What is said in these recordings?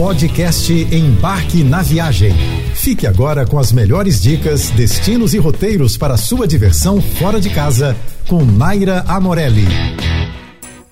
Podcast Embarque na Viagem. Fique agora com as melhores dicas, destinos e roteiros para sua diversão fora de casa com Naira Amorelli.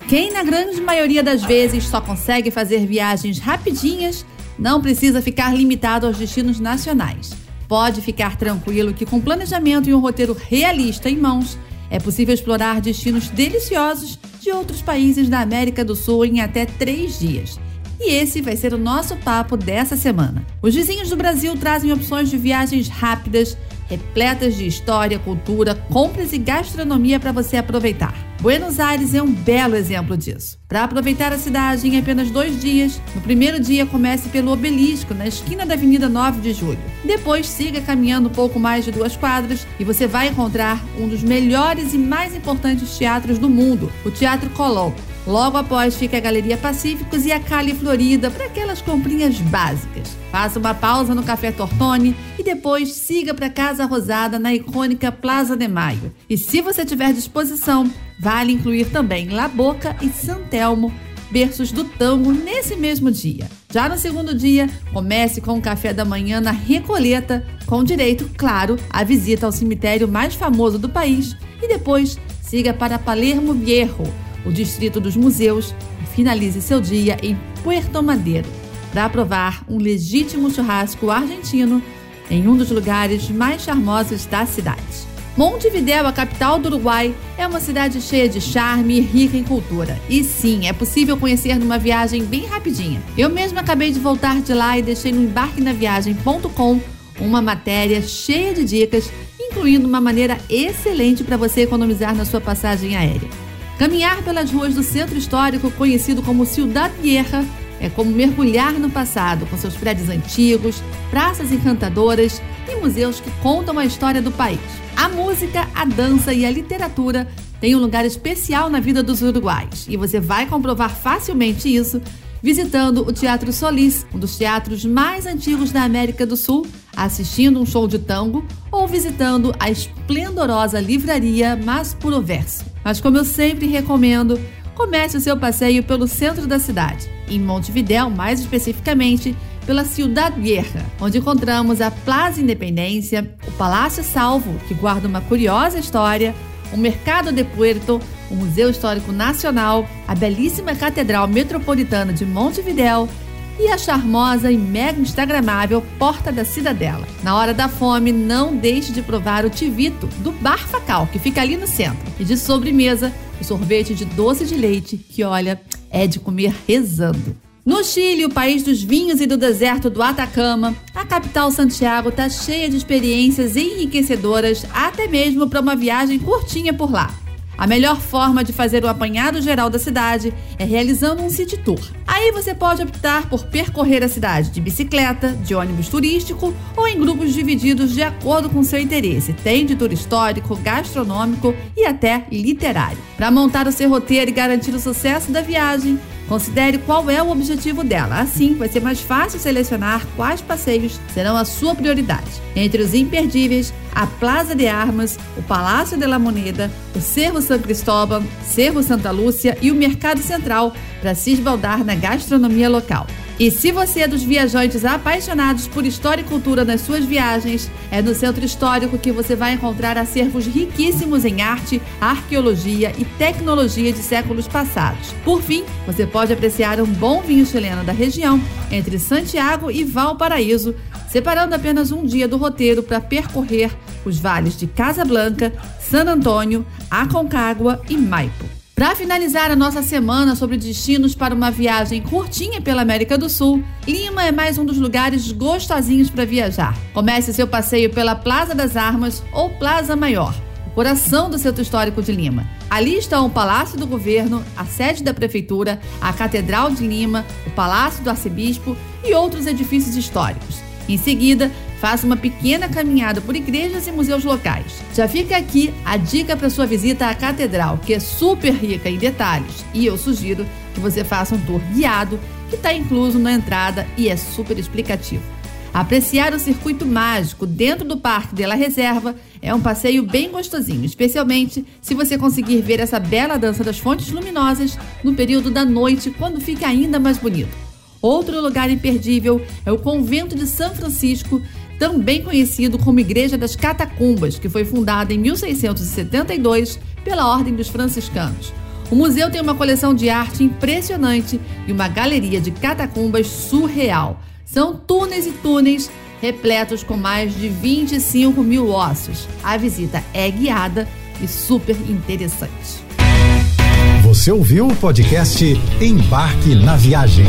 Quem na grande maioria das vezes só consegue fazer viagens rapidinhas, não precisa ficar limitado aos destinos nacionais. Pode ficar tranquilo que com planejamento e um roteiro realista em mãos, é possível explorar destinos deliciosos de outros países da América do Sul em até três dias. E esse vai ser o nosso papo dessa semana. Os vizinhos do Brasil trazem opções de viagens rápidas, repletas de história, cultura, compras e gastronomia para você aproveitar. Buenos Aires é um belo exemplo disso. Para aproveitar a cidade em apenas dois dias, no primeiro dia comece pelo Obelisco, na esquina da Avenida 9 de Julho. Depois siga caminhando um pouco mais de duas quadras e você vai encontrar um dos melhores e mais importantes teatros do mundo, o Teatro Colón. Logo após fica a Galeria Pacíficos e a Cali Florida para aquelas comprinhas básicas. Faça uma pausa no Café Tortone e depois siga para Casa Rosada na icônica Plaza de Maio. E se você tiver disposição, vale incluir também La Boca e Santelmo, berços do tango, nesse mesmo dia. Já no segundo dia, comece com o café da manhã na Recoleta, com direito, claro, à visita ao cemitério mais famoso do país e depois siga para Palermo Viejo o Distrito dos Museus finalize seu dia em Puerto Madeiro para provar um legítimo churrasco argentino em um dos lugares mais charmosos da cidade. Montevidéu, a capital do Uruguai, é uma cidade cheia de charme e rica em cultura. E sim, é possível conhecer numa viagem bem rapidinha. Eu mesma acabei de voltar de lá e deixei no embarquenaviagem.com uma matéria cheia de dicas, incluindo uma maneira excelente para você economizar na sua passagem aérea. Caminhar pelas ruas do centro histórico, conhecido como Ciudad Vieja, é como mergulhar no passado, com seus prédios antigos, praças encantadoras e museus que contam a história do país. A música, a dança e a literatura têm um lugar especial na vida dos uruguais, e você vai comprovar facilmente isso visitando o Teatro Solis, um dos teatros mais antigos da América do Sul, assistindo um show de tango ou visitando a esplendorosa livraria Mas Puro Verso. Mas como eu sempre recomendo, comece o seu passeio pelo centro da cidade, em Montevidéu, mais especificamente pela Ciudad Vieja, onde encontramos a Plaza Independência, o Palácio Salvo, que guarda uma curiosa história, o Mercado de Puerto, o Museu Histórico Nacional, a belíssima Catedral Metropolitana de Montevidéu e a charmosa e mega instagramável Porta da Cidadela. Na hora da fome, não deixe de provar o tivito do Bar Facal, que fica ali no centro. E de sobremesa, o sorvete de doce de leite, que olha, é de comer rezando. No Chile, o país dos vinhos e do deserto do Atacama, a capital Santiago está cheia de experiências enriquecedoras, até mesmo para uma viagem curtinha por lá. A melhor forma de fazer o apanhado geral da cidade é realizando um city tour. Aí você pode optar por percorrer a cidade de bicicleta, de ônibus turístico ou em grupos divididos de acordo com seu interesse. Tem de tour histórico, gastronômico e até literário. Para montar o seu roteiro e garantir o sucesso da viagem, Considere qual é o objetivo dela. Assim, vai ser mais fácil selecionar quais passeios serão a sua prioridade. Entre os imperdíveis, a Plaza de Armas, o Palácio de la Moneda, o Cerro São Cristóbal, Cerro Santa Lúcia e o Mercado Central para se esbaldar na gastronomia local. E se você é dos viajantes apaixonados por história e cultura nas suas viagens, é no Centro Histórico que você vai encontrar acervos riquíssimos em arte, arqueologia e tecnologia de séculos passados. Por fim, você pode apreciar um bom vinho chileno da região, entre Santiago e Valparaíso, separando apenas um dia do roteiro para percorrer os vales de Casablanca, San Antônio, Aconcagua e Maipo. Para finalizar a nossa semana sobre destinos para uma viagem curtinha pela América do Sul, Lima é mais um dos lugares gostosinhos para viajar. Comece seu passeio pela Plaza das Armas ou Plaza Maior, coração do centro histórico de Lima. Ali estão o Palácio do Governo, a sede da Prefeitura, a Catedral de Lima, o Palácio do Arcebispo e outros edifícios históricos. Em seguida, faça uma pequena caminhada por igrejas e museus locais. Já fica aqui a dica para sua visita à catedral, que é super rica em detalhes, e eu sugiro que você faça um tour guiado que está incluso na entrada e é super explicativo. Apreciar o circuito mágico dentro do Parque de la Reserva é um passeio bem gostosinho, especialmente se você conseguir ver essa bela dança das fontes luminosas no período da noite, quando fica ainda mais bonito. Outro lugar imperdível é o Convento de São Francisco, também conhecido como Igreja das Catacumbas, que foi fundada em 1672 pela Ordem dos Franciscanos. O museu tem uma coleção de arte impressionante e uma galeria de catacumbas surreal. São túneis e túneis repletos com mais de 25 mil ossos. A visita é guiada e super interessante. Você ouviu o podcast Embarque na Viagem.